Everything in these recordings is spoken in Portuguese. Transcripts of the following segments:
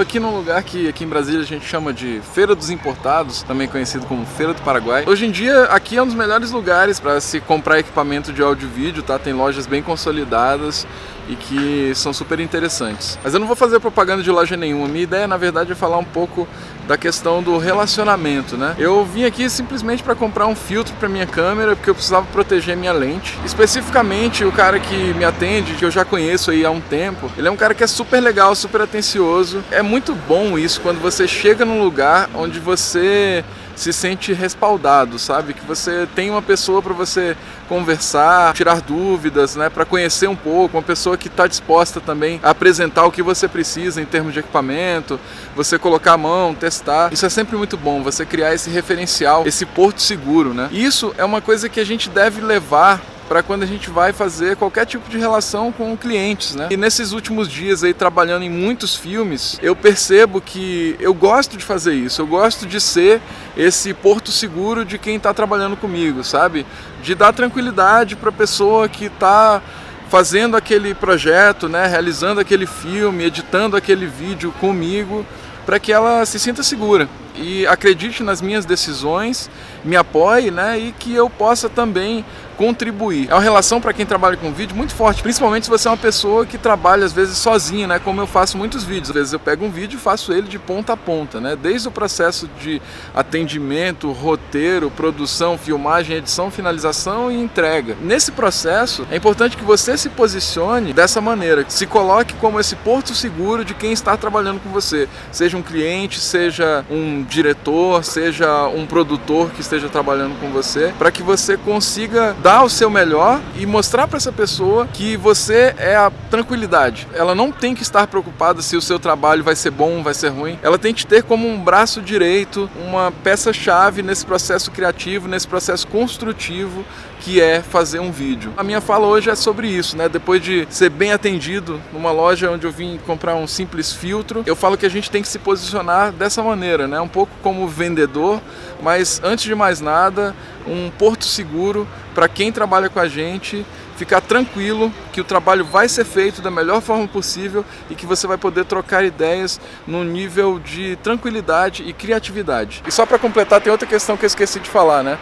tô aqui num lugar que aqui em Brasília a gente chama de Feira dos Importados, também conhecido como Feira do Paraguai. Hoje em dia aqui é um dos melhores lugares para se comprar equipamento de áudio e vídeo, tá? Tem lojas bem consolidadas e que são super interessantes. Mas eu não vou fazer propaganda de loja nenhuma. Minha ideia, na verdade, é falar um pouco da questão do relacionamento, né? Eu vim aqui simplesmente para comprar um filtro para minha câmera porque eu precisava proteger minha lente. Especificamente o cara que me atende, que eu já conheço aí há um tempo, ele é um cara que é super legal, super atencioso. É muito bom isso quando você chega num lugar onde você se sente respaldado, sabe? Que você tem uma pessoa para você conversar, tirar dúvidas, né? Para conhecer um pouco, uma pessoa que está disposta também a apresentar o que você precisa em termos de equipamento, você colocar a mão, testar. Isso é sempre muito bom, você criar esse referencial, esse porto seguro, né? Isso é uma coisa que a gente deve levar para quando a gente vai fazer qualquer tipo de relação com clientes, né? E nesses últimos dias aí trabalhando em muitos filmes, eu percebo que eu gosto de fazer isso, eu gosto de ser esse porto seguro de quem está trabalhando comigo, sabe? De dar tranquilidade para a pessoa que está fazendo aquele projeto, né, realizando aquele filme, editando aquele vídeo comigo, para que ela se sinta segura e acredite nas minhas decisões, me apoie, né, e que eu possa também contribuir. É uma relação para quem trabalha com vídeo muito forte, principalmente se você é uma pessoa que trabalha às vezes sozinha, né? Como eu faço muitos vídeos. Às vezes eu pego um vídeo e faço ele de ponta a ponta, né? Desde o processo de atendimento, roteiro, produção, filmagem, edição, finalização e entrega. Nesse processo é importante que você se posicione dessa maneira, se coloque como esse porto seguro de quem está trabalhando com você, seja um cliente, seja um diretor, seja um produtor que esteja trabalhando com você, para que você consiga dar o seu melhor e mostrar para essa pessoa que você é a tranquilidade. Ela não tem que estar preocupada se o seu trabalho vai ser bom, vai ser ruim. Ela tem que ter como um braço direito, uma peça-chave nesse processo criativo, nesse processo construtivo que é fazer um vídeo. A minha fala hoje é sobre isso, né? Depois de ser bem atendido numa loja onde eu vim comprar um simples filtro, eu falo que a gente tem que se posicionar dessa maneira, né? Um pouco como vendedor, mas antes de mais nada, um porto seguro para quem trabalha com a gente ficar tranquilo que o trabalho vai ser feito da melhor forma possível e que você vai poder trocar ideias num nível de tranquilidade e criatividade. E só para completar, tem outra questão que eu esqueci de falar, né?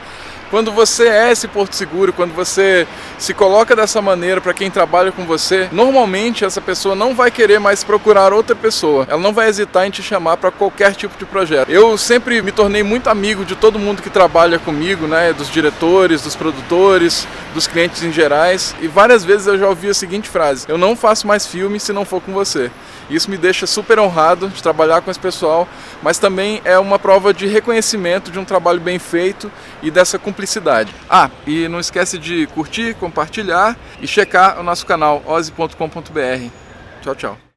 Quando você é esse porto seguro, quando você se coloca dessa maneira para quem trabalha com você, normalmente essa pessoa não vai querer mais procurar outra pessoa. Ela não vai hesitar em te chamar para qualquer tipo de projeto. Eu sempre me tornei muito amigo de todo mundo que trabalha comigo, né, dos diretores, dos produtores, dos clientes em gerais, e várias vezes eu já ouvi a seguinte frase: "Eu não faço mais filme se não for com você". Isso me deixa super honrado de trabalhar com esse pessoal, mas também é uma prova de reconhecimento de um trabalho bem feito e dessa cumplicidade. Ah, e não esquece de curtir, compartilhar e checar o nosso canal oze.com.br. Tchau, tchau.